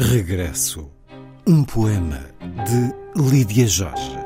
Regresso. Um poema de Lídia Jorge.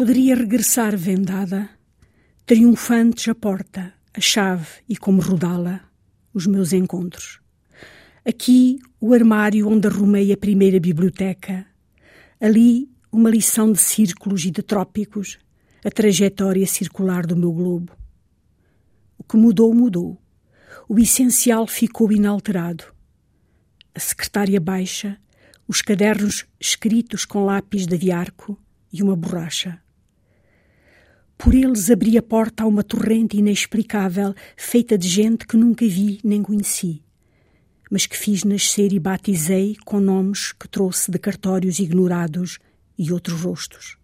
Poderia regressar vendada, triunfantes a porta, a chave e como rodá-la, os meus encontros. Aqui o armário onde arrumei a primeira biblioteca, ali uma lição de círculos e de trópicos, a trajetória circular do meu globo. O que mudou, mudou. O essencial ficou inalterado. A secretária baixa, os cadernos escritos com lápis de aviarco e uma borracha. Por eles abri a porta a uma torrente inexplicável, feita de gente que nunca vi nem conheci, mas que fiz nascer e batizei com nomes que trouxe de cartórios ignorados e outros rostos.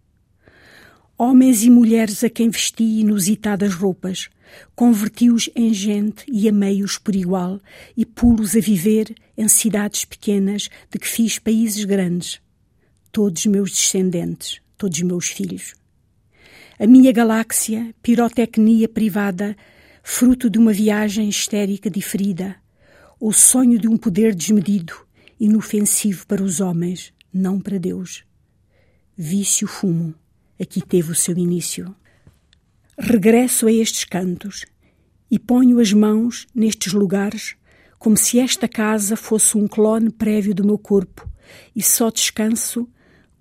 Homens e mulheres a quem vesti inusitadas roupas, converti-os em gente e amei-os por igual, e pulos a viver em cidades pequenas de que fiz países grandes, todos meus descendentes, todos meus filhos. A minha galáxia, pirotecnia privada, fruto de uma viagem histérica diferida, ou sonho de um poder desmedido, inofensivo para os homens, não para Deus. Vício fumo, aqui teve o seu início. Regresso a estes cantos e ponho as mãos nestes lugares como se esta casa fosse um clone prévio do meu corpo e só descanso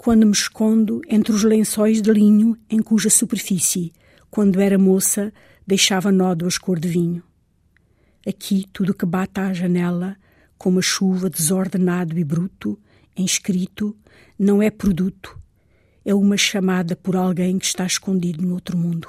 quando me escondo entre os lençóis de linho em cuja superfície, quando era moça, deixava nódoas cor de vinho. Aqui tudo que bata à janela, como a chuva desordenado e bruto, inscrito, não é produto, é uma chamada por alguém que está escondido no outro mundo.